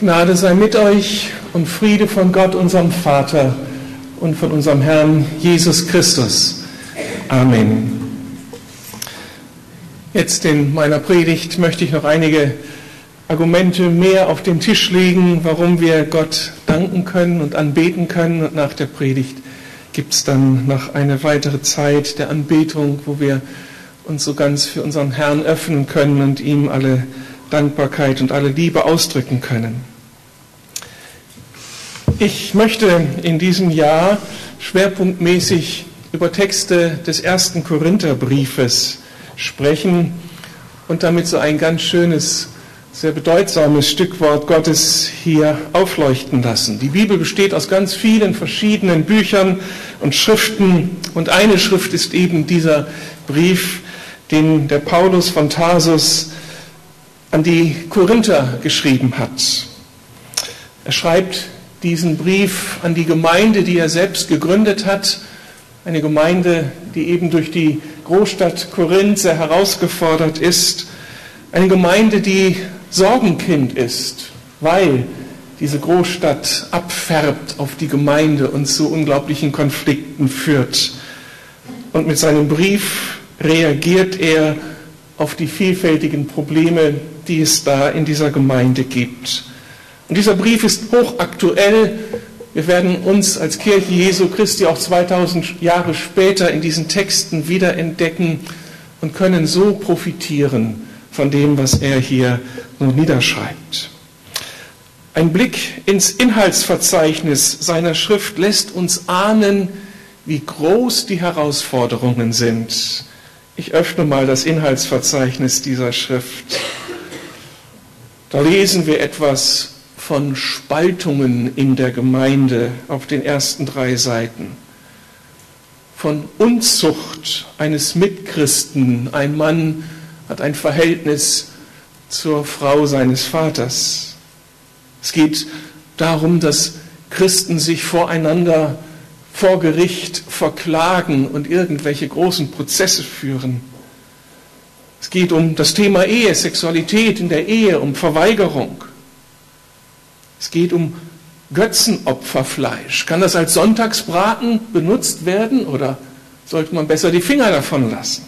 Gnade sei mit euch und Friede von Gott, unserem Vater und von unserem Herrn Jesus Christus. Amen. Jetzt in meiner Predigt möchte ich noch einige Argumente mehr auf den Tisch legen, warum wir Gott danken können und anbeten können. Und nach der Predigt gibt es dann noch eine weitere Zeit der Anbetung, wo wir uns so ganz für unseren Herrn öffnen können und ihm alle Dankbarkeit und alle Liebe ausdrücken können. Ich möchte in diesem Jahr schwerpunktmäßig über Texte des ersten Korintherbriefes sprechen und damit so ein ganz schönes, sehr bedeutsames Stückwort Gottes hier aufleuchten lassen. Die Bibel besteht aus ganz vielen verschiedenen Büchern und Schriften und eine Schrift ist eben dieser Brief, den der Paulus von Tarsus an die Korinther geschrieben hat. Er schreibt diesen Brief an die Gemeinde, die er selbst gegründet hat, eine Gemeinde, die eben durch die Großstadt Korinth sehr herausgefordert ist, eine Gemeinde, die Sorgenkind ist, weil diese Großstadt abfärbt auf die Gemeinde und zu unglaublichen Konflikten führt. Und mit seinem Brief reagiert er auf die vielfältigen Probleme, die es da in dieser Gemeinde gibt. Und dieser Brief ist hochaktuell. Wir werden uns als Kirche Jesu Christi auch 2000 Jahre später in diesen Texten wiederentdecken und können so profitieren von dem, was er hier niederschreibt. Ein Blick ins Inhaltsverzeichnis seiner Schrift lässt uns ahnen, wie groß die Herausforderungen sind, ich öffne mal das Inhaltsverzeichnis dieser Schrift. Da lesen wir etwas von Spaltungen in der Gemeinde auf den ersten drei Seiten. Von Unzucht eines Mitchristen. Ein Mann hat ein Verhältnis zur Frau seines Vaters. Es geht darum, dass Christen sich voreinander vor Gericht verklagen und irgendwelche großen Prozesse führen. Es geht um das Thema Ehe, Sexualität in der Ehe, um Verweigerung. Es geht um Götzenopferfleisch. Kann das als Sonntagsbraten benutzt werden oder sollte man besser die Finger davon lassen?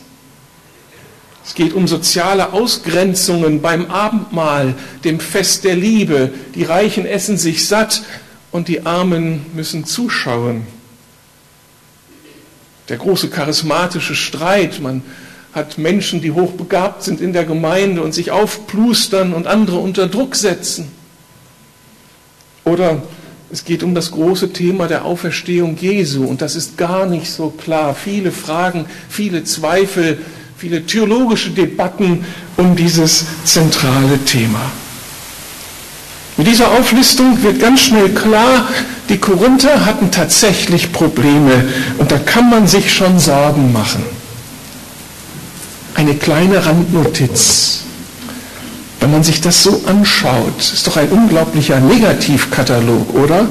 Es geht um soziale Ausgrenzungen beim Abendmahl, dem Fest der Liebe. Die Reichen essen sich satt und die Armen müssen zuschauen der große charismatische Streit. Man hat Menschen, die hochbegabt sind in der Gemeinde und sich aufplustern und andere unter Druck setzen. Oder es geht um das große Thema der Auferstehung Jesu und das ist gar nicht so klar. Viele Fragen, viele Zweifel, viele theologische Debatten um dieses zentrale Thema. Mit dieser Auflistung wird ganz schnell klar, die Korinther hatten tatsächlich Probleme und da kann man sich schon Sorgen machen. Eine kleine Randnotiz. Wenn man sich das so anschaut, ist doch ein unglaublicher Negativkatalog, oder?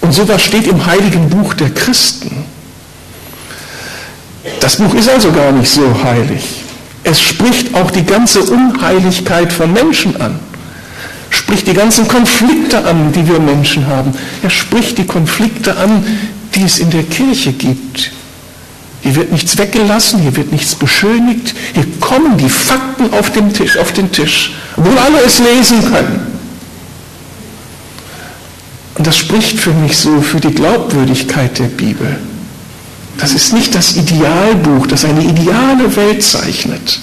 Und sowas steht im heiligen Buch der Christen. Das Buch ist also gar nicht so heilig. Es spricht auch die ganze Unheiligkeit von Menschen an spricht die ganzen Konflikte an, die wir Menschen haben. Er spricht die Konflikte an, die es in der Kirche gibt. Hier wird nichts weggelassen, hier wird nichts beschönigt, hier kommen die Fakten auf den Tisch, auf den Tisch, obwohl alle es lesen können. Und das spricht für mich so für die Glaubwürdigkeit der Bibel. Das ist nicht das Idealbuch, das eine ideale Welt zeichnet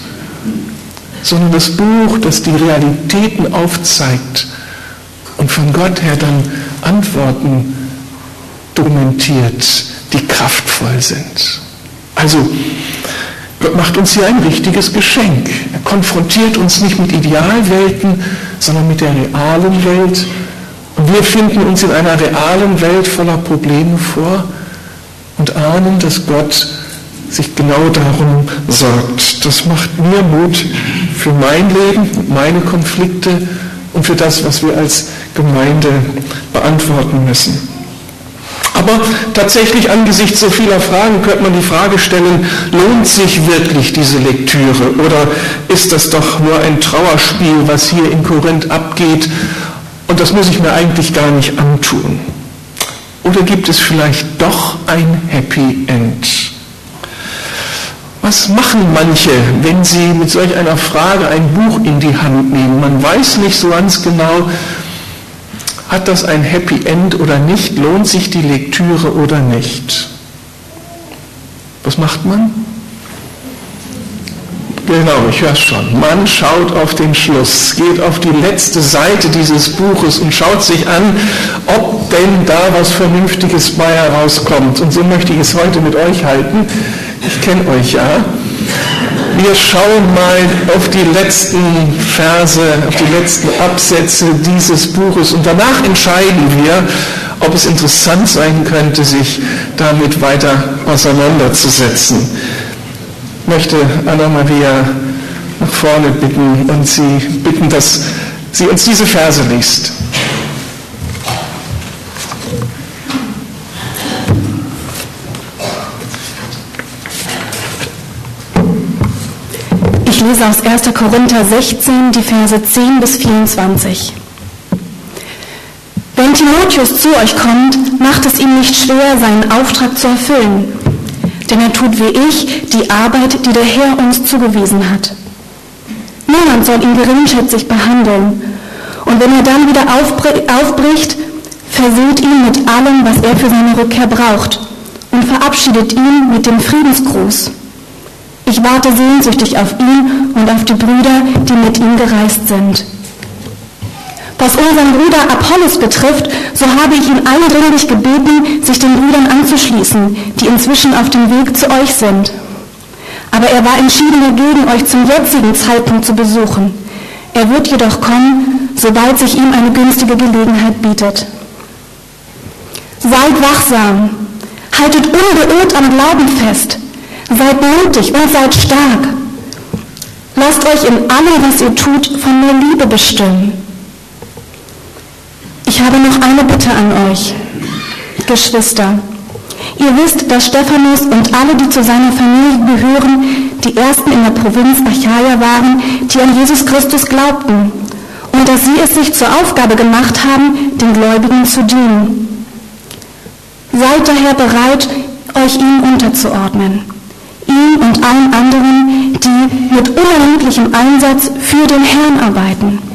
sondern das Buch, das die Realitäten aufzeigt und von Gott her dann Antworten dokumentiert, die kraftvoll sind. Also, Gott macht uns hier ein richtiges Geschenk. Er konfrontiert uns nicht mit Idealwelten, sondern mit der realen Welt. Und wir finden uns in einer realen Welt voller Probleme vor und ahnen, dass Gott sich genau darum sorgt. Das macht mir Mut für mein Leben, meine Konflikte und für das, was wir als Gemeinde beantworten müssen. Aber tatsächlich angesichts so vieler Fragen könnte man die Frage stellen, lohnt sich wirklich diese Lektüre oder ist das doch nur ein Trauerspiel, was hier in Korinth abgeht und das muss ich mir eigentlich gar nicht antun? Oder gibt es vielleicht doch ein Happy End? Was machen manche, wenn sie mit solch einer Frage ein Buch in die Hand nehmen? Man weiß nicht so ganz genau, hat das ein Happy End oder nicht? Lohnt sich die Lektüre oder nicht? Was macht man? Genau, ich höre es schon. Man schaut auf den Schluss, geht auf die letzte Seite dieses Buches und schaut sich an, ob denn da was Vernünftiges bei herauskommt. Und so möchte ich es heute mit euch halten. Ich kenne euch ja. Wir schauen mal auf die letzten Verse, auf die letzten Absätze dieses Buches und danach entscheiden wir, ob es interessant sein könnte, sich damit weiter auseinanderzusetzen. Ich möchte Anna Maria nach vorne bitten und sie bitten, dass sie uns diese Verse liest. lese aus 1. Korinther 16, die Verse 10 bis 24. Wenn Timotheus zu euch kommt, macht es ihm nicht schwer, seinen Auftrag zu erfüllen, denn er tut wie ich die Arbeit, die der Herr uns zugewiesen hat. Niemand soll ihn geringschätzig behandeln, und wenn er dann wieder aufbricht, verseht ihn mit allem, was er für seine Rückkehr braucht, und verabschiedet ihn mit dem Friedensgruß. Ich warte sehnsüchtig auf ihn und auf die Brüder, die mit ihm gereist sind. Was unseren Bruder Apollos betrifft, so habe ich ihn eindringlich gebeten, sich den Brüdern anzuschließen, die inzwischen auf dem Weg zu euch sind. Aber er war entschieden dagegen, euch zum jetzigen Zeitpunkt zu besuchen. Er wird jedoch kommen, sobald sich ihm eine günstige Gelegenheit bietet. Seid wachsam, haltet unbeirrt am Glauben fest, Seid mutig und seid stark. Lasst euch in allem, was ihr tut, von der Liebe bestimmen. Habe noch eine Bitte an euch, Geschwister. Ihr wisst, dass Stephanus und alle, die zu seiner Familie gehören, die ersten in der Provinz Achaia waren, die an Jesus Christus glaubten und dass sie es sich zur Aufgabe gemacht haben, den Gläubigen zu dienen. Seid daher bereit, euch ihm unterzuordnen ihm und allen anderen, die mit unermüdlichem Einsatz für den Herrn arbeiten.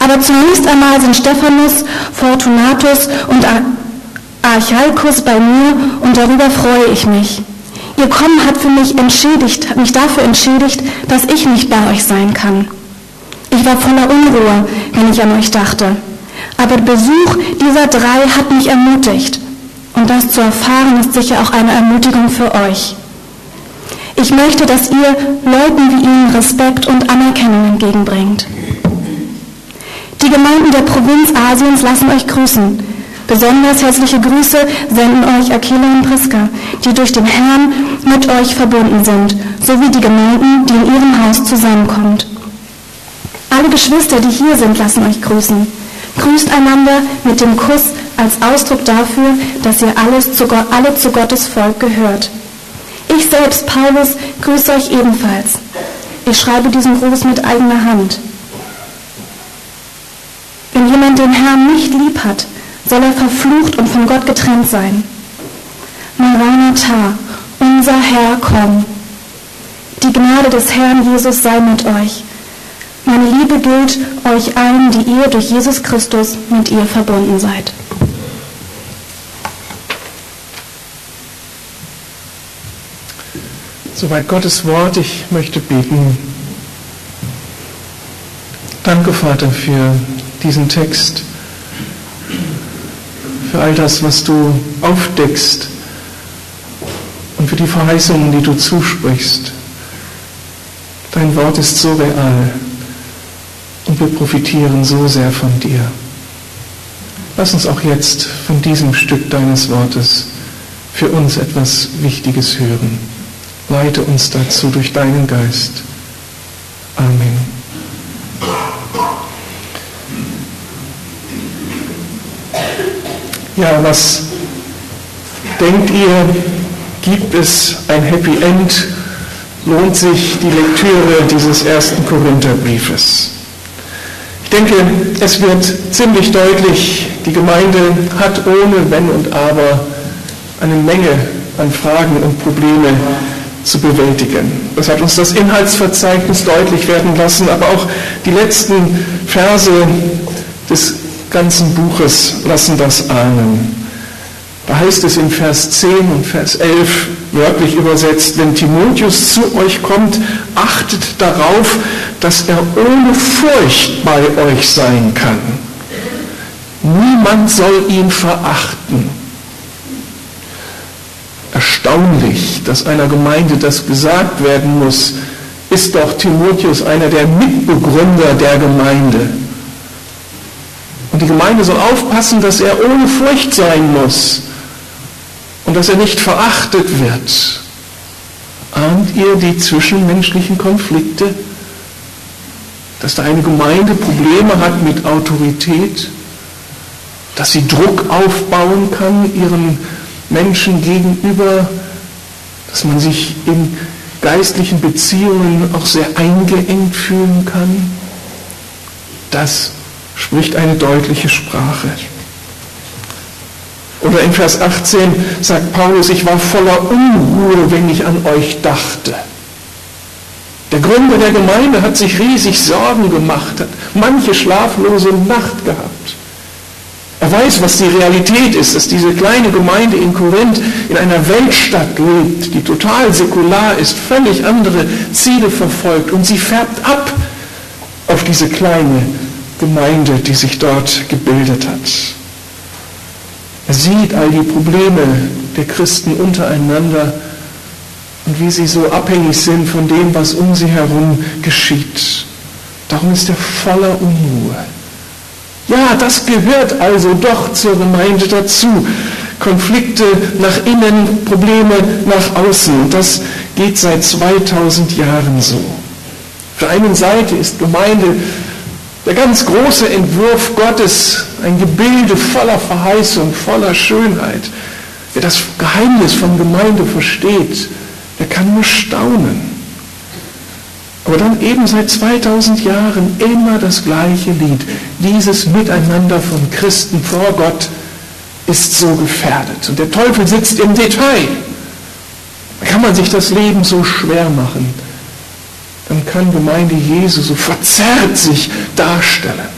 Aber zunächst einmal sind Stephanus, Fortunatus und Archaicus bei mir und darüber freue ich mich. Ihr Kommen hat für mich entschädigt, hat mich dafür entschädigt, dass ich nicht bei euch sein kann. Ich war voller Unruhe, wenn ich an euch dachte. Aber der Besuch dieser drei hat mich ermutigt und das zu erfahren ist sicher auch eine Ermutigung für euch. Ich möchte, dass ihr Leuten wie ihnen Respekt und Anerkennung entgegenbringt. Die Gemeinden der Provinz Asiens lassen euch grüßen. Besonders herzliche Grüße senden euch Aquila und Priska, die durch den Herrn mit euch verbunden sind, sowie die Gemeinden, die in ihrem Haus zusammenkommt. Alle Geschwister, die hier sind, lassen euch grüßen. Grüßt einander mit dem Kuss als Ausdruck dafür, dass ihr alles zu alle zu Gottes Volk gehört. Ich selbst, Paulus, grüße euch ebenfalls. Ich schreibe diesen Gruß mit eigener Hand. Wenn jemand den Herrn nicht lieb hat, soll er verflucht und von Gott getrennt sein. Maranatha, unser Herr, komm. Die Gnade des Herrn Jesus sei mit euch. Meine Liebe gilt euch allen, die ihr durch Jesus Christus mit ihr verbunden seid. Soweit Gottes Wort. Ich möchte beten. Danke, Vater, für diesen Text, für all das, was du aufdeckst und für die Verheißungen, die du zusprichst. Dein Wort ist so real und wir profitieren so sehr von dir. Lass uns auch jetzt von diesem Stück deines Wortes für uns etwas Wichtiges hören. Leite uns dazu durch deinen Geist. Amen. Ja, was denkt ihr, gibt es ein Happy End? Lohnt sich die Lektüre dieses ersten Korintherbriefes? Ich denke, es wird ziemlich deutlich, die Gemeinde hat ohne Wenn und Aber eine Menge an Fragen und Probleme zu bewältigen. Das hat uns das Inhaltsverzeichnis deutlich werden lassen, aber auch die letzten Verse des ganzen Buches lassen das ahnen. Da heißt es in Vers 10 und Vers 11 wörtlich übersetzt, wenn Timotheus zu euch kommt, achtet darauf, dass er ohne Furcht bei euch sein kann. Niemand soll ihn verachten. Erstaunlich, dass einer Gemeinde das gesagt werden muss, ist doch Timotheus einer der Mitbegründer der Gemeinde. Und die Gemeinde soll aufpassen, dass er ohne Furcht sein muss und dass er nicht verachtet wird. Ahnt ihr die zwischenmenschlichen Konflikte? Dass da eine Gemeinde Probleme hat mit Autorität? Dass sie Druck aufbauen kann ihren Menschen gegenüber? Dass man sich in geistlichen Beziehungen auch sehr eingeengt fühlen kann? Das spricht eine deutliche Sprache. Oder in Vers 18 sagt Paulus, ich war voller Unruhe, wenn ich an euch dachte. Der Gründer der Gemeinde hat sich riesig Sorgen gemacht, hat manche schlaflose Nacht gehabt. Er weiß, was die Realität ist, dass diese kleine Gemeinde in Korinth in einer Weltstadt lebt, die total säkular ist, völlig andere Ziele verfolgt und sie färbt ab auf diese kleine Gemeinde, die sich dort gebildet hat. Er sieht all die Probleme der Christen untereinander und wie sie so abhängig sind von dem, was um sie herum geschieht. Darum ist er voller Unruhe. Ja, das gehört also doch zur Gemeinde dazu. Konflikte nach innen, Probleme nach außen. Das geht seit 2000 Jahren so. Auf der einen Seite ist Gemeinde der ganz große Entwurf Gottes, ein Gebilde voller Verheißung, voller Schönheit. Wer das Geheimnis von Gemeinde versteht, der kann nur staunen. Aber dann eben seit 2000 Jahren immer das gleiche Lied. Dieses Miteinander von Christen vor Gott ist so gefährdet. Und der Teufel sitzt im Detail. Da kann man sich das Leben so schwer machen dann kann Gemeinde Jesu so verzerrt sich darstellen.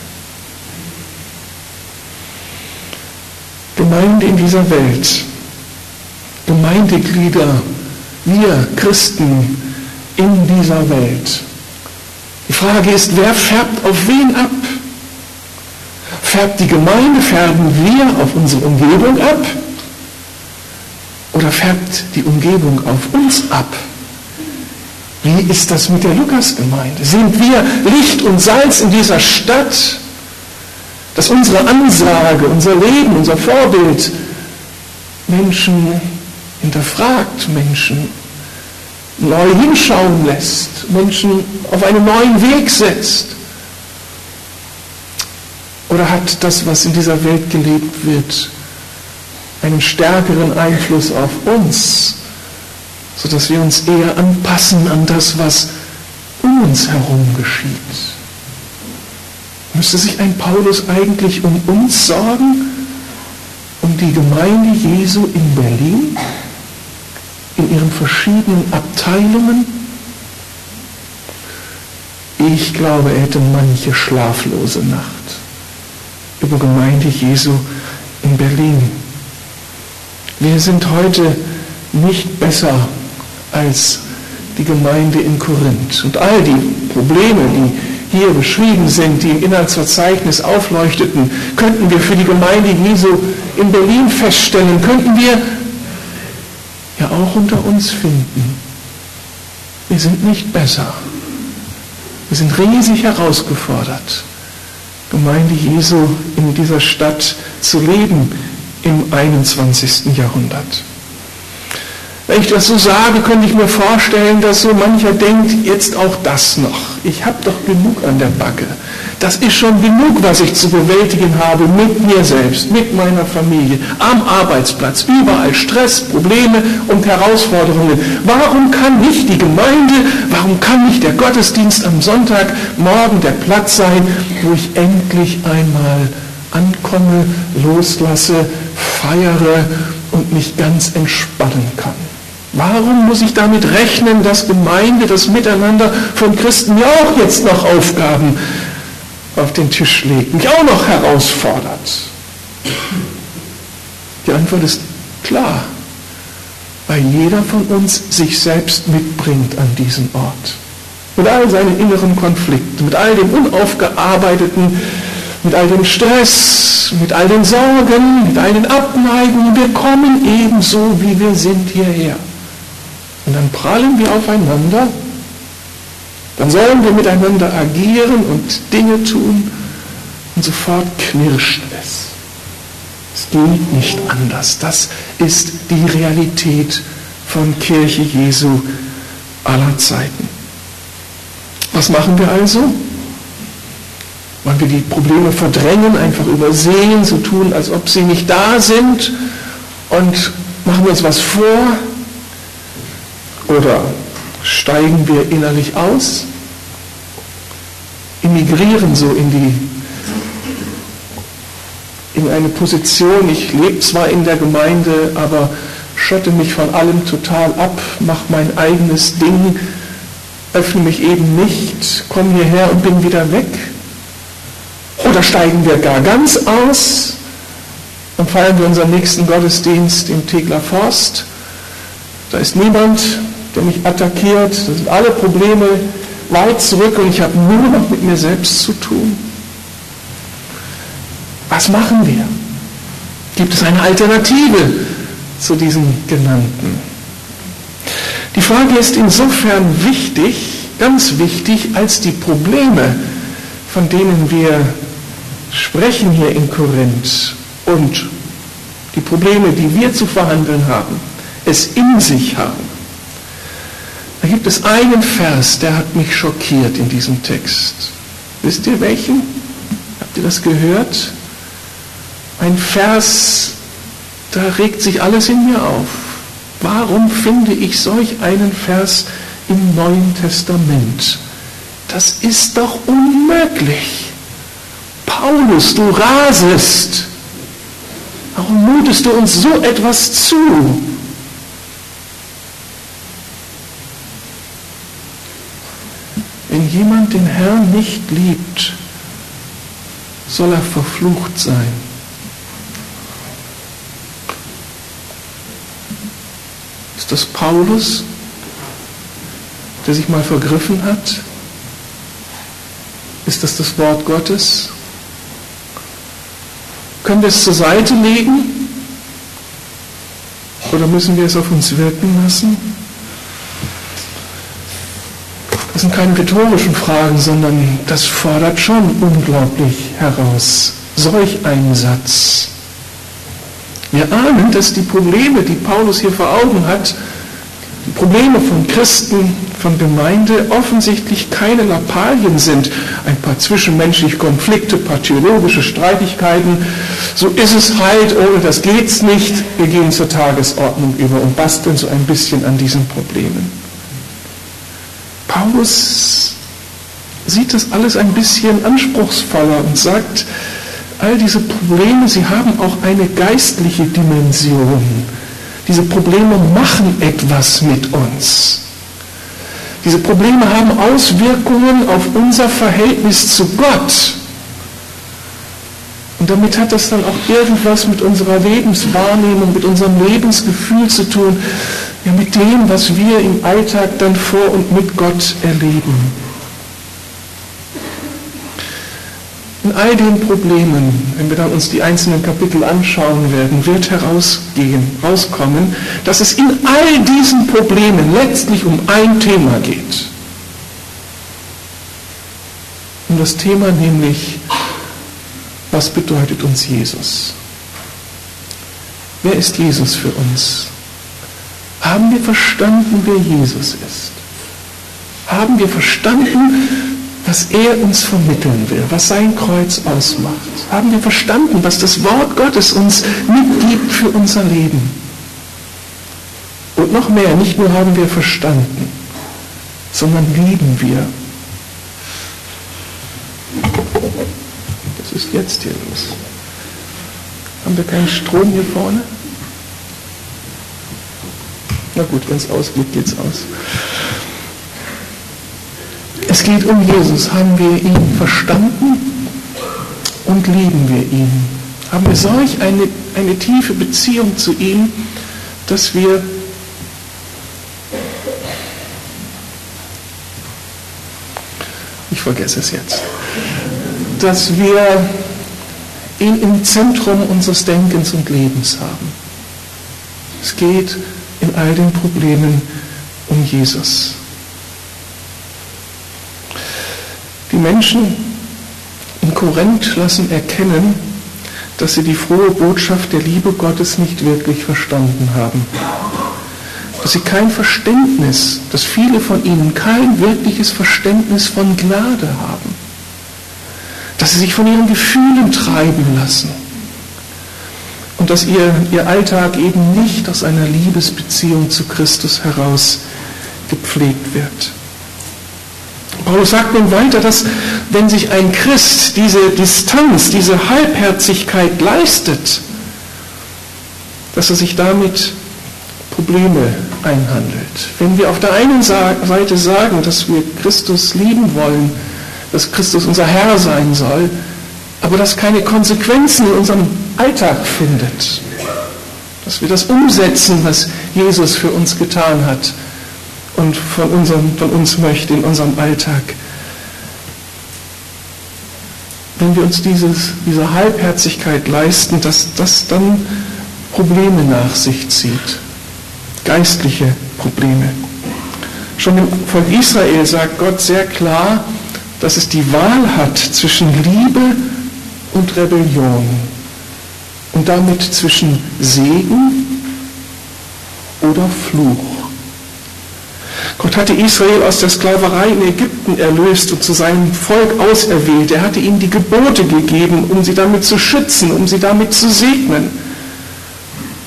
Gemeinde in dieser Welt, Gemeindeglieder, wir Christen in dieser Welt. Die Frage ist, wer färbt auf wen ab? Färbt die Gemeinde, färben wir auf unsere Umgebung ab? Oder färbt die Umgebung auf uns ab? Wie ist das mit der Lukasgemeinde? Sind wir Licht und Salz in dieser Stadt, dass unsere Ansage, unser Leben, unser Vorbild Menschen hinterfragt, Menschen neu hinschauen lässt, Menschen auf einen neuen Weg setzt? Oder hat das, was in dieser Welt gelebt wird, einen stärkeren Einfluss auf uns sodass wir uns eher anpassen an das, was um uns herum geschieht. Müsste sich ein Paulus eigentlich um uns sorgen, um die Gemeinde Jesu in Berlin, in ihren verschiedenen Abteilungen? Ich glaube, er hätte manche schlaflose Nacht über Gemeinde Jesu in Berlin. Wir sind heute nicht besser als die Gemeinde in Korinth. Und all die Probleme, die hier beschrieben sind, die im Inhaltsverzeichnis aufleuchteten, könnten wir für die Gemeinde Jesu in Berlin feststellen, könnten wir ja auch unter uns finden. Wir sind nicht besser. Wir sind riesig herausgefordert, Gemeinde Jesu in dieser Stadt zu leben im 21. Jahrhundert. Wenn ich das so sage, könnte ich mir vorstellen, dass so mancher denkt, jetzt auch das noch. Ich habe doch genug an der Backe. das ist schon genug, was ich zu bewältigen habe mit mir selbst, mit meiner Familie, am Arbeitsplatz, überall Stress, Probleme und Herausforderungen. Warum kann nicht die Gemeinde, warum kann nicht der Gottesdienst am Sonntagmorgen der Platz sein, wo ich endlich einmal ankomme, loslasse, feiere und mich ganz entspannen kann? Warum muss ich damit rechnen, dass Gemeinde, das Miteinander von Christen ja auch jetzt noch Aufgaben auf den Tisch legt, mich auch noch herausfordert? Die Antwort ist klar, weil jeder von uns sich selbst mitbringt an diesen Ort. Mit all seinen inneren Konflikten, mit all dem Unaufgearbeiteten, mit all dem Stress, mit all den Sorgen, mit all den Abneigungen. Wir kommen ebenso, wie wir sind, hierher. Und dann prallen wir aufeinander, dann sollen wir miteinander agieren und Dinge tun und sofort knirscht es. Es geht nicht anders. Das ist die Realität von Kirche Jesu aller Zeiten. Was machen wir also? Wollen wir die Probleme verdrängen, einfach übersehen, so tun, als ob sie nicht da sind und machen wir uns was vor? Oder steigen wir innerlich aus, emigrieren so in die in eine Position, ich lebe zwar in der Gemeinde, aber schotte mich von allem total ab, mache mein eigenes Ding, öffne mich eben nicht, komme hierher und bin wieder weg. Oder steigen wir gar ganz aus und feiern wir unseren nächsten Gottesdienst im Tegler Forst. Da ist niemand, der mich attackiert. Das sind alle Probleme weit zurück und ich habe nur noch mit mir selbst zu tun. Was machen wir? Gibt es eine Alternative zu diesen genannten? Die Frage ist insofern wichtig, ganz wichtig, als die Probleme, von denen wir sprechen hier in Korinth und die Probleme, die wir zu verhandeln haben, es in sich haben. Da gibt es einen Vers, der hat mich schockiert in diesem Text. Wisst ihr welchen? Habt ihr das gehört? Ein Vers, da regt sich alles in mir auf. Warum finde ich solch einen Vers im Neuen Testament? Das ist doch unmöglich. Paulus, du rasest. Warum mutest du uns so etwas zu? Wenn jemand den Herrn nicht liebt, soll er verflucht sein. Ist das Paulus, der sich mal vergriffen hat? Ist das das Wort Gottes? Können wir es zur Seite legen? Oder müssen wir es auf uns wirken lassen? Das sind keine rhetorischen Fragen, sondern das fordert schon unglaublich heraus. Solch ein Satz. Wir ahnen, dass die Probleme, die Paulus hier vor Augen hat, die Probleme von Christen, von Gemeinde offensichtlich keine Lappalien sind. Ein paar zwischenmenschliche Konflikte, paar theologische Streitigkeiten. So ist es halt, ohne das geht's nicht. Wir gehen zur Tagesordnung über und basteln so ein bisschen an diesen Problemen. Paulus sieht das alles ein bisschen anspruchsvoller und sagt, all diese Probleme, sie haben auch eine geistliche Dimension. Diese Probleme machen etwas mit uns. Diese Probleme haben Auswirkungen auf unser Verhältnis zu Gott. Und damit hat das dann auch irgendwas mit unserer Lebenswahrnehmung, mit unserem Lebensgefühl zu tun ja, mit dem, was wir im Alltag dann vor und mit Gott erleben. In all den Problemen, wenn wir dann uns die einzelnen Kapitel anschauen werden, wird herausgehen, rauskommen, dass es in all diesen Problemen letztlich um ein Thema geht. Um das Thema nämlich, was bedeutet uns Jesus? Wer ist Jesus für uns? Haben wir verstanden, wer Jesus ist? Haben wir verstanden, was er uns vermitteln will, was sein Kreuz ausmacht? Haben wir verstanden, was das Wort Gottes uns mitgibt für unser Leben? Und noch mehr, nicht nur haben wir verstanden, sondern lieben wir. Was ist jetzt hier los? Haben wir keinen Strom hier vorne? Na gut, wenn es ausgeht, geht es aus. Es geht um Jesus. Haben wir ihn verstanden und lieben wir ihn? Haben wir solch eine, eine tiefe Beziehung zu ihm, dass wir ich vergesse es jetzt, dass wir ihn im Zentrum unseres Denkens und Lebens haben. Es geht in all den Problemen um Jesus. Die Menschen in Korinth lassen erkennen, dass sie die frohe Botschaft der Liebe Gottes nicht wirklich verstanden haben. Dass sie kein Verständnis, dass viele von ihnen kein wirkliches Verständnis von Gnade haben. Dass sie sich von ihren Gefühlen treiben lassen. Und dass ihr, ihr Alltag eben nicht aus einer Liebesbeziehung zu Christus heraus gepflegt wird. Paulus sagt nun weiter, dass wenn sich ein Christ diese Distanz, diese Halbherzigkeit leistet, dass er sich damit Probleme einhandelt. Wenn wir auf der einen Seite sagen, dass wir Christus lieben wollen, dass Christus unser Herr sein soll, aber das keine Konsequenzen in unserem Alltag findet, dass wir das umsetzen, was Jesus für uns getan hat, und von, unserem, von uns möchte in unserem Alltag. Wenn wir uns dieses, diese Halbherzigkeit leisten, dass das dann Probleme nach sich zieht, geistliche Probleme. Schon im Volk Israel sagt Gott sehr klar, dass es die Wahl hat zwischen Liebe und Rebellion und damit zwischen Segen oder Fluch. Gott hatte Israel aus der Sklaverei in Ägypten erlöst und zu seinem Volk auserwählt. Er hatte ihnen die Gebote gegeben, um sie damit zu schützen, um sie damit zu segnen.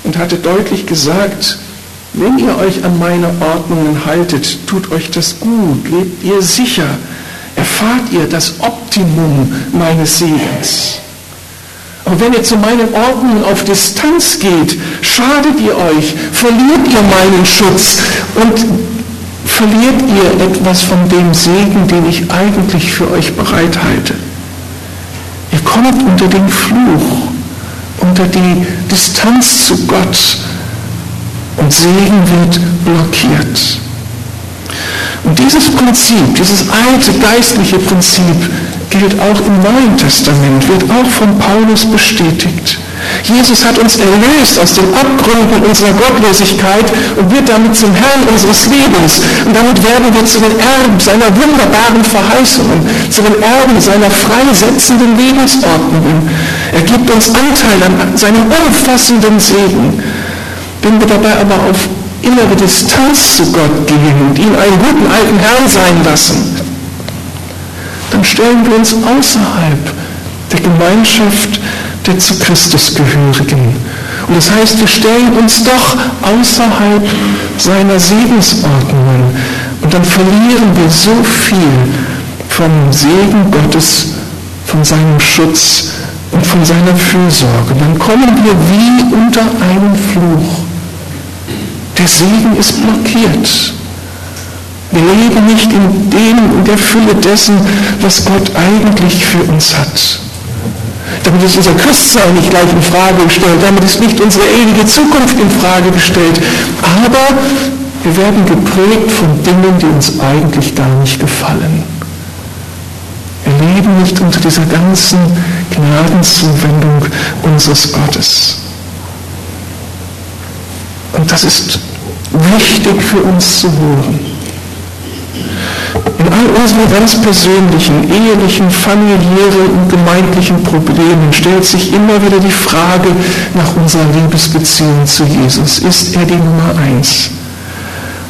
Und hatte deutlich gesagt, wenn ihr euch an meine Ordnungen haltet, tut euch das gut, lebt ihr sicher, erfahrt ihr das Optimum meines Segens. Aber wenn ihr zu meinen Ordnungen auf Distanz geht, schadet ihr euch, verliert ihr meinen Schutz und verliert ihr etwas von dem Segen, den ich eigentlich für euch bereithalte. Ihr kommt unter den Fluch, unter die Distanz zu Gott und Segen wird blockiert. Und dieses Prinzip, dieses alte geistliche Prinzip gilt auch im Neuen Testament, wird auch von Paulus bestätigt. Jesus hat uns erlöst aus den Abgründen unserer Gottlosigkeit und wird damit zum Herrn unseres Lebens. Und damit werden wir zu den Erben seiner wunderbaren Verheißungen, zu den Erben seiner freisetzenden Lebensordnungen. Er gibt uns Anteil an seinem umfassenden Segen. Wenn wir dabei aber auf innere Distanz zu Gott gehen und ihn einen guten alten Herrn sein lassen, dann stellen wir uns außerhalb der Gemeinschaft der zu Christus gehörigen. Und das heißt, wir stellen uns doch außerhalb seiner Segensordnungen. Und dann verlieren wir so viel vom Segen Gottes, von seinem Schutz und von seiner Fürsorge. Dann kommen wir wie unter einen Fluch. Der Segen ist blockiert. Wir leben nicht in dem, in der Fülle dessen, was Gott eigentlich für uns hat. Damit ist unser Christsein nicht gleich in Frage gestellt, damit ist nicht unsere ewige Zukunft in Frage gestellt. Aber wir werden geprägt von Dingen, die uns eigentlich gar nicht gefallen. Wir leben nicht unter dieser ganzen Gnadenzuwendung unseres Gottes. Und das ist wichtig für uns zu hören. In all unseren ganz persönlichen, ehelichen, familiären und gemeindlichen Problemen stellt sich immer wieder die Frage nach unserer Liebesbeziehung zu Jesus. Ist er die Nummer eins?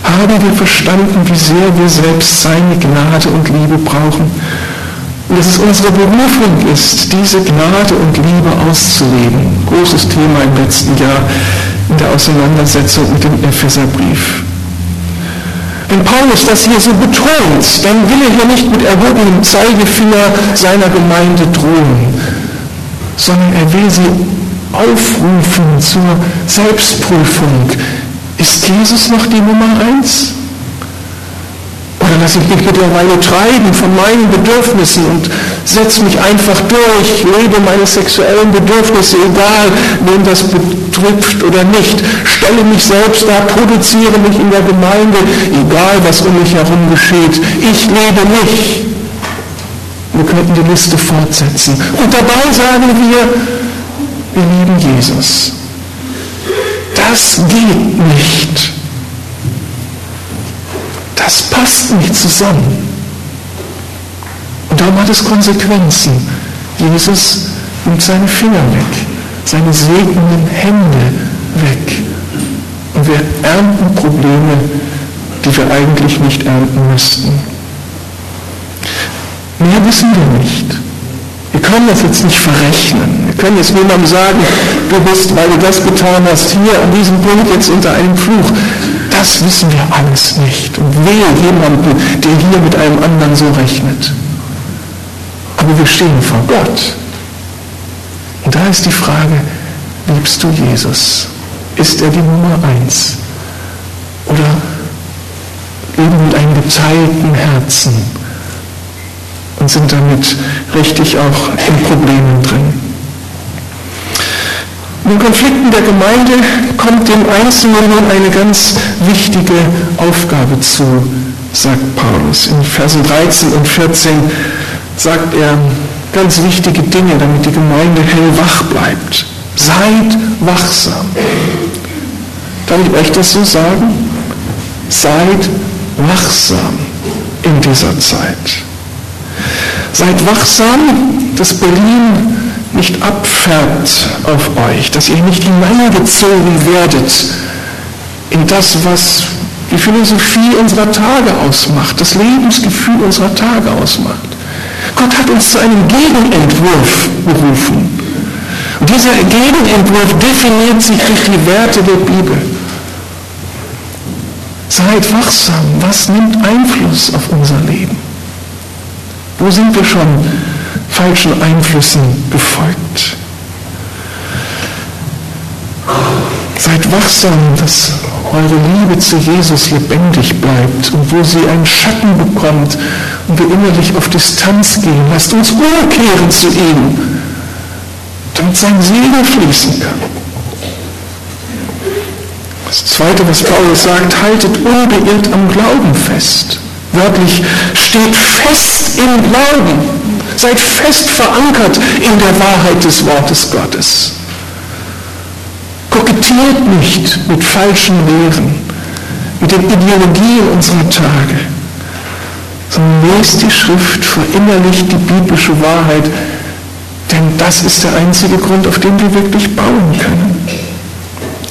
haben wir verstanden, wie sehr wir selbst seine Gnade und Liebe brauchen und dass es unsere Berufung ist, diese Gnade und Liebe auszuleben. Großes Thema im letzten Jahr in der Auseinandersetzung mit dem Epheserbrief. Wenn Paulus das hier so betont, dann will er hier nicht mit erhobenem Zeigefinger seiner Gemeinde drohen, sondern er will sie aufrufen zur Selbstprüfung. Ist Jesus noch die Nummer eins? Oder lasse ich mich mittlerweile treiben von meinen Bedürfnissen und setze mich einfach durch, lebe meine sexuellen Bedürfnisse, egal wen das betrifft oder nicht, stelle mich selbst dar, produziere mich in der Gemeinde, egal was um mich herum geschieht. Ich lebe mich. Wir könnten die Liste fortsetzen. Und dabei sagen wir, wir lieben Jesus. Das geht nicht. Das passt nicht zusammen. Und darum hat es Konsequenzen. Jesus nimmt seine Finger weg, seine segnenden Hände weg. Und wir ernten Probleme, die wir eigentlich nicht ernten müssten. Mehr wissen wir nicht. Wir können das jetzt nicht verrechnen. Wir können jetzt niemandem sagen, du bist, weil du das getan hast, hier an diesem Punkt jetzt unter einem Fluch. Das wissen wir alles nicht. Und wehe jemanden, der hier mit einem anderen so rechnet. Aber wir stehen vor Gott. Da ist die Frage, liebst du Jesus? Ist er die Nummer eins? Oder leben mit einem geteilten Herzen und sind damit richtig auch in Problemen drin? In den Konflikten der Gemeinde kommt dem Einzelnen nun eine ganz wichtige Aufgabe zu, sagt Paulus. In Versen 13 und 14 sagt er ganz wichtige Dinge, damit die Gemeinde hellwach bleibt. Seid wachsam. Kann ich euch das so sagen? Seid wachsam in dieser Zeit. Seid wachsam, dass Berlin nicht abfärbt auf euch, dass ihr nicht hineingezogen werdet in das, was die Philosophie unserer Tage ausmacht, das Lebensgefühl unserer Tage ausmacht. Gott hat uns zu einem Gegenentwurf berufen. Und dieser Gegenentwurf definiert sich durch die Werte der Bibel. Seid wachsam, was nimmt Einfluss auf unser Leben? Wo sind wir schon falschen Einflüssen gefolgt. Seid wachsam, dass eure Liebe zu Jesus lebendig bleibt und wo sie einen Schatten bekommt und wir innerlich auf Distanz gehen. Lasst uns umkehren zu ihm, damit sein Segen fließen kann. Das Zweite, was Paulus sagt, haltet unbeirrt am Glauben fest. Wörtlich steht fest im Glauben. Seid fest verankert in der Wahrheit des Wortes Gottes. Kokettiert nicht mit falschen Lehren, mit den Ideologien unserer Tage, sondern lest die Schrift, verinnerlicht die biblische Wahrheit, denn das ist der einzige Grund, auf den wir wirklich bauen können.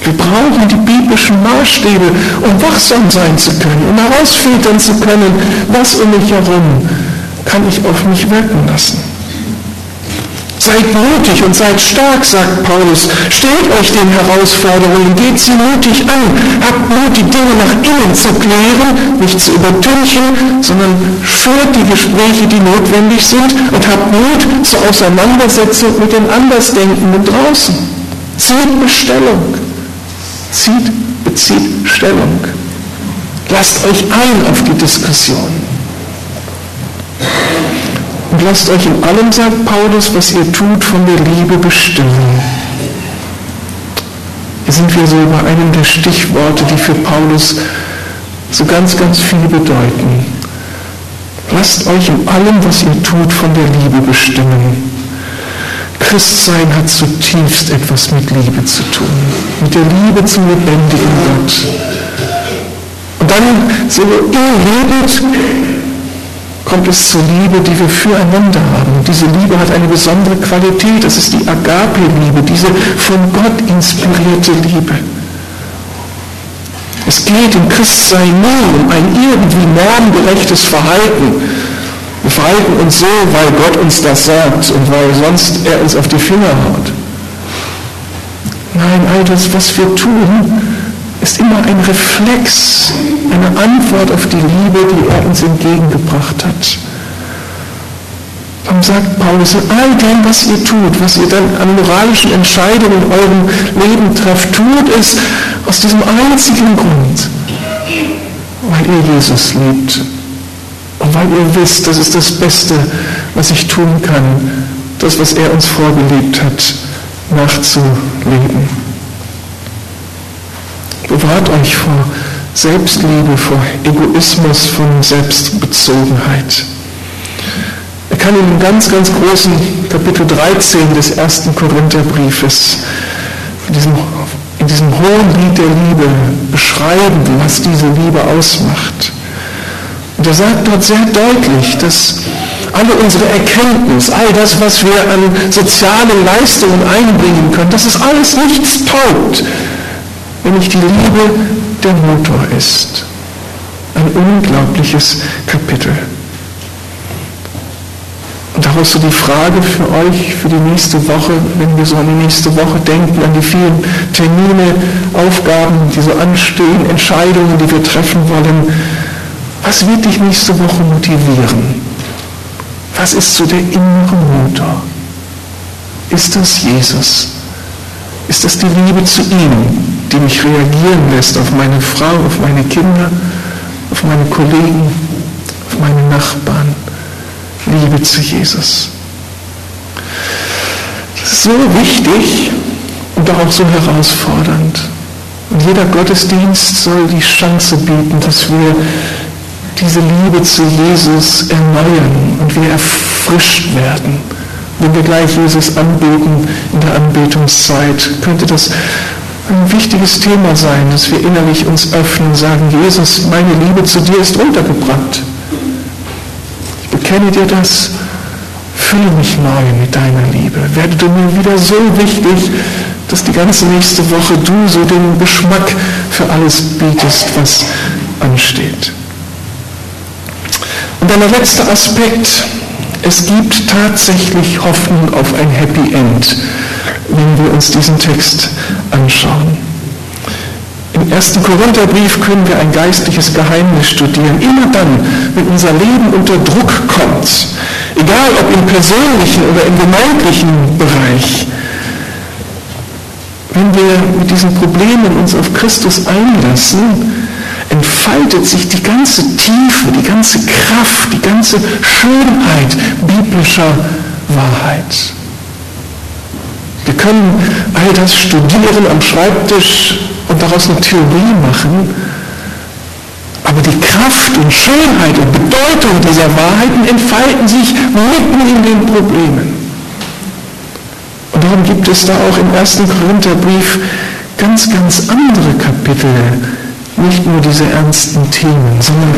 Wir brauchen die biblischen Maßstäbe, um wachsam sein zu können, um herausfiltern zu können, was um mich herum kann ich auf mich wirken lassen. Seid mutig und seid stark, sagt Paulus. Stellt euch den Herausforderungen, geht sie mutig an. Habt Mut, die Dinge nach innen zu klären, nicht zu übertünchen, sondern führt die Gespräche, die notwendig sind und habt Mut zur Auseinandersetzung mit den Andersdenkenden draußen. Zieht Bestellung. Zieht, bezieht Stellung. Lasst euch ein auf die Diskussion. Und lasst euch in allem, sagt Paulus, was ihr tut, von der Liebe bestimmen. Hier sind wir so bei einem der Stichworte, die für Paulus so ganz, ganz viel bedeuten. Lasst euch in allem, was ihr tut, von der Liebe bestimmen. Christsein hat zutiefst etwas mit Liebe zu tun, mit der Liebe zum lebendigen Gott. Und dann so irrlebend kommt es zur Liebe, die wir füreinander haben. Und diese Liebe hat eine besondere Qualität. Das ist die Agape-Liebe, diese von Gott inspirierte Liebe. Es geht im Christsein nur um ein irgendwie normgerechtes Verhalten. Wir verhalten uns so, weil Gott uns das sagt und weil sonst er uns auf die Finger haut. Nein, all das, was wir tun, ist immer ein Reflex, eine Antwort auf die Liebe, die er uns entgegengebracht hat. Darum sagt Paulus, in all dem, was ihr tut, was ihr dann an moralischen Entscheidungen in eurem Leben trefft, tut es aus diesem einzigen Grund, weil ihr Jesus liebt und weil ihr wisst, das ist das Beste, was ich tun kann, das, was er uns vorgelebt hat, nachzuleben. Bewahrt euch vor Selbstliebe, vor Egoismus, von Selbstbezogenheit. Er kann in dem ganz, ganz großen Kapitel 13 des ersten Korintherbriefes, in diesem, in diesem hohen Lied der Liebe, beschreiben, was diese Liebe ausmacht. Und er sagt dort sehr deutlich, dass alle unsere Erkenntnis, all das, was wir an sozialen Leistungen einbringen können, dass es alles nichts taugt, wenn nicht die Liebe der Motor ist. Ein unglaubliches Kapitel. Und daraus so die Frage für euch für die nächste Woche, wenn wir so an die nächste Woche denken, an die vielen Termine, Aufgaben, die so anstehen, Entscheidungen, die wir treffen wollen. Was wird dich nächste Woche motivieren? Was ist so der innere Motor? Ist das Jesus? Ist das die Liebe zu ihm, die mich reagieren lässt auf meine Frau, auf meine Kinder, auf meine Kollegen, auf meine Nachbarn? Liebe zu Jesus. Das ist so wichtig und auch so herausfordernd. Und jeder Gottesdienst soll die Chance bieten, dass wir diese Liebe zu Jesus erneuern und wir erfrischt werden. Wenn wir gleich Jesus anbeten in der Anbetungszeit, könnte das ein wichtiges Thema sein, dass wir innerlich uns öffnen und sagen, Jesus, meine Liebe zu dir ist untergebrannt. Ich bekenne dir das, fülle mich neu mit deiner Liebe. Werde du mir wieder so wichtig, dass die ganze nächste Woche du so den Geschmack für alles bietest, was ansteht. Und dann der letzte Aspekt. Es gibt tatsächlich Hoffnung auf ein Happy End, wenn wir uns diesen Text anschauen. Im ersten Korintherbrief können wir ein geistliches Geheimnis studieren. Immer dann, wenn unser Leben unter Druck kommt, egal ob im persönlichen oder im gemeindlichen Bereich, wenn wir mit diesen Problemen uns auf Christus einlassen, entfaltet sich die ganze Tiefe, die ganze Kraft, die ganze Schönheit biblischer Wahrheit. Wir können all das studieren am Schreibtisch und daraus eine Theorie machen, aber die Kraft und Schönheit und Bedeutung dieser Wahrheiten entfalten sich mitten in den Problemen. Und darum gibt es da auch im ersten Korintherbrief ganz, ganz andere Kapitel, nicht nur diese ernsten Themen, sondern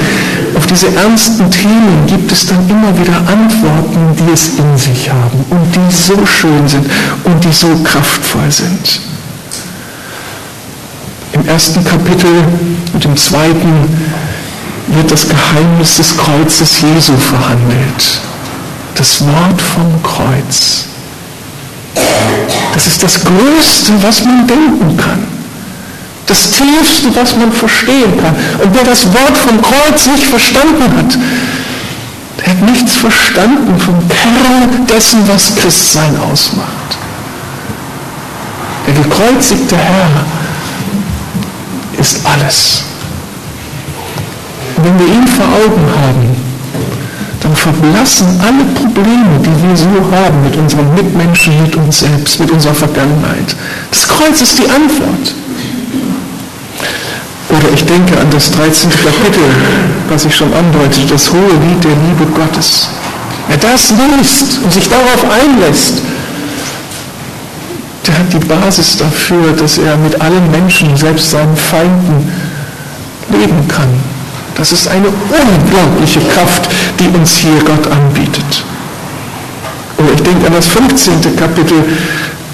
auf diese ernsten Themen gibt es dann immer wieder Antworten, die es in sich haben und die so schön sind und die so kraftvoll sind. Im ersten Kapitel und im zweiten wird das Geheimnis des Kreuzes Jesu verhandelt. Das Wort vom Kreuz. Das ist das Größte, was man denken kann. Das Tiefste, was man verstehen kann. Und wer das Wort vom Kreuz nicht verstanden hat, der hat nichts verstanden vom Kern dessen, was Christsein ausmacht. Der gekreuzigte Herr ist alles. Und wenn wir ihn vor Augen haben, dann verblassen alle Probleme, die wir so haben mit unseren Mitmenschen, mit uns selbst, mit unserer Vergangenheit. Das Kreuz ist die Antwort. Oder ich denke an das 13. Kapitel, was ich schon andeutete, das hohe Lied der Liebe Gottes. Wer das liest und sich darauf einlässt, der hat die Basis dafür, dass er mit allen Menschen, selbst seinen Feinden, leben kann. Das ist eine unglaubliche Kraft, die uns hier Gott anbietet. Oder ich denke an das 15. Kapitel,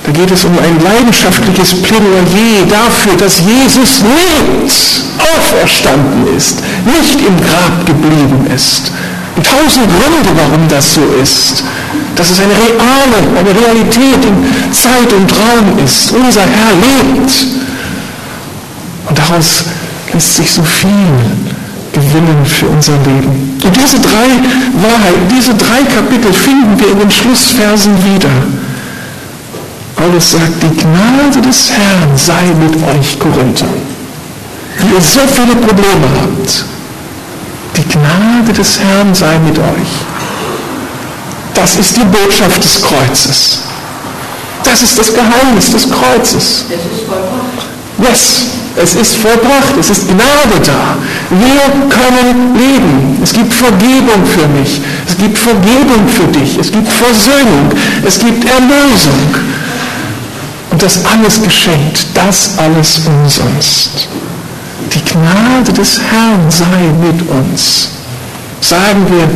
da geht es um ein leidenschaftliches Plädoyer dafür, dass Jesus lebt, auferstanden ist, nicht im Grab geblieben ist. Und tausend Gründe, warum das so ist. Dass es eine reale, eine Realität in Zeit und Raum ist. Unser Herr lebt. Und daraus lässt sich so viel gewinnen für unser Leben. Und diese drei Wahrheiten, diese drei Kapitel finden wir in den Schlussversen wieder. Paulus sagt, die Gnade des Herrn sei mit euch, Korinther. Die ihr so viele Probleme habt. Die Gnade des Herrn sei mit euch. Das ist die Botschaft des Kreuzes. Das ist das Geheimnis des Kreuzes. Es ist vollbracht. Yes, es ist vollbracht. Es ist Gnade da. Wir können leben. Es gibt Vergebung für mich. Es gibt Vergebung für dich. Es gibt Versöhnung. Es gibt Erlösung. Und das alles geschenkt. Das alles umsonst. Die Gnade des Herrn sei mit uns. Sagen wir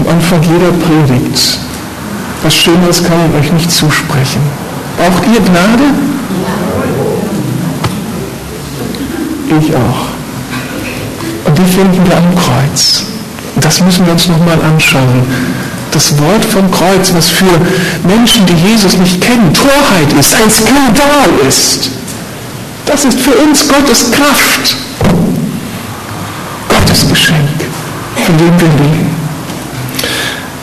am Anfang jeder Predigt. Was Schöneres kann ich euch nicht zusprechen. Braucht ihr Gnade? Ich auch. Und die finden wir am Kreuz. Das müssen wir uns nochmal anschauen. Das Wort vom Kreuz, was für Menschen, die Jesus nicht kennen, Torheit ist, ein Skandal ist. Das ist für uns Gottes Kraft, Gottes Geschenk, von dem wir leben.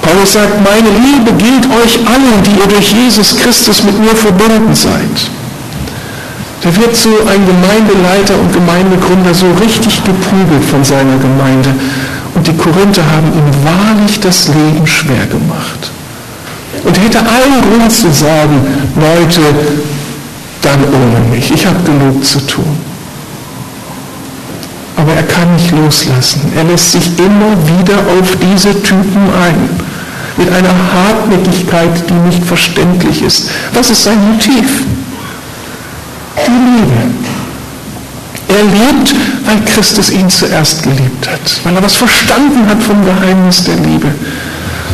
Paulus sagt, meine Liebe gilt euch allen, die ihr durch Jesus Christus mit mir verbunden seid. Da wird so ein Gemeindeleiter und Gemeindegründer so richtig geprügelt von seiner Gemeinde. Korinther haben ihm wahrlich das Leben schwer gemacht. Und er hätte allen Grund zu sagen, Leute, dann ohne mich. Ich habe genug zu tun. Aber er kann nicht loslassen. Er lässt sich immer wieder auf diese Typen ein. Mit einer Hartnäckigkeit, die nicht verständlich ist. Was ist sein Motiv? Die Liebe. Er lebt, weil Christus ihn zuerst geliebt hat, weil er was verstanden hat vom Geheimnis der Liebe.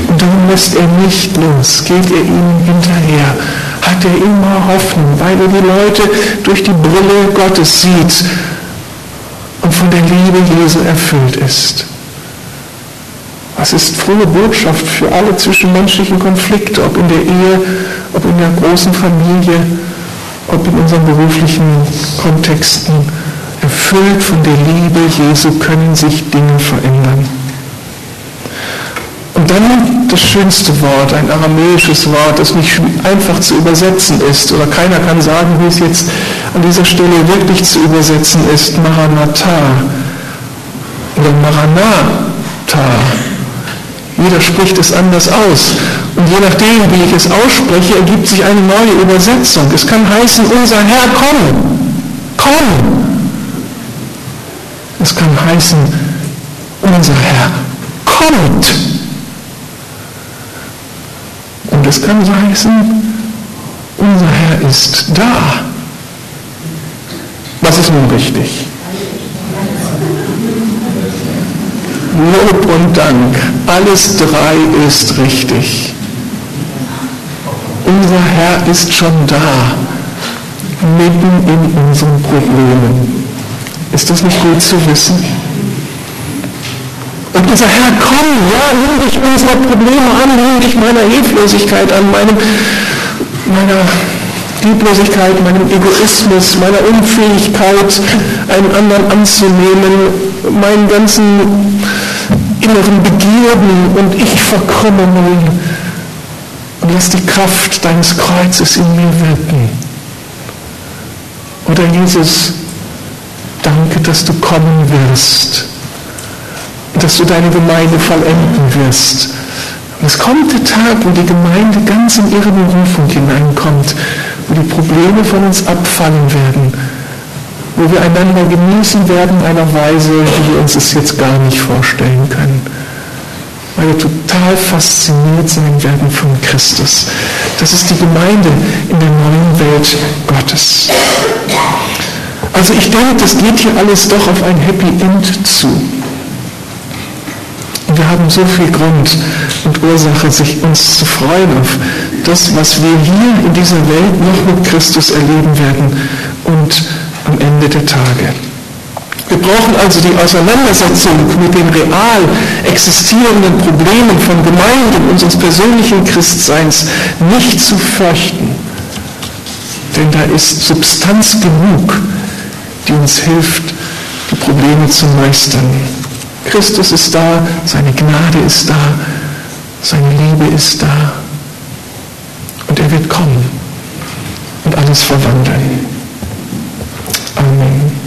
Und darum lässt er nicht los, geht er ihm hinterher, hat er immer Hoffnung, weil er die Leute durch die Brille Gottes sieht und von der Liebe Jesu erfüllt ist. Was ist frohe Botschaft für alle zwischenmenschlichen Konflikte, ob in der Ehe, ob in der großen Familie, ob in unseren beruflichen Kontexten. Erfüllt von der Liebe Jesu können sich Dinge verändern. Und dann das schönste Wort, ein aramäisches Wort, das nicht einfach zu übersetzen ist, oder keiner kann sagen, wie es jetzt an dieser Stelle wirklich zu übersetzen ist, Maranatha oder Maranatha. Jeder spricht es anders aus. Und je nachdem, wie ich es ausspreche, ergibt sich eine neue Übersetzung. Es kann heißen, unser Herr, komm, komm. Es kann heißen, unser Herr kommt. Und es kann heißen, unser Herr ist da. Was ist nun richtig? Lob und Dank, alles drei ist richtig. Unser Herr ist schon da, mitten in unseren Problemen. Ist das nicht gut zu wissen? Und unser Herr, komm, ja, nimm dich unserer Probleme an, nimm dich meiner Hilflosigkeit an, meinem, meiner Lieblosigkeit, meinem Egoismus, meiner Unfähigkeit, einen anderen anzunehmen, meinen ganzen inneren Begierden und Ich-Verkrümmungen und lass die Kraft deines Kreuzes in mir wirken. Oder Jesus, danke, dass du kommen wirst, dass du deine Gemeinde vollenden wirst. Und es kommt der Tag, wo die Gemeinde ganz in ihre Berufung hineinkommt, wo die Probleme von uns abfallen werden, wo wir einander genießen werden in einer Weise, wie wir uns es jetzt gar nicht vorstellen können. Weil wir total fasziniert sein werden von Christus. Das ist die Gemeinde in der neuen Welt Gottes. Also ich denke, das geht hier alles doch auf ein Happy End zu. Wir haben so viel Grund und Ursache, sich uns zu freuen auf das, was wir hier in dieser Welt noch mit Christus erleben werden und am Ende der Tage. Wir brauchen also die Auseinandersetzung mit den real existierenden Problemen von Gemeinden unseres persönlichen Christseins nicht zu fürchten. Denn da ist Substanz genug, die uns hilft, die Probleme zu meistern. Christus ist da, seine Gnade ist da, seine Liebe ist da. Und er wird kommen und alles verwandeln. Amen.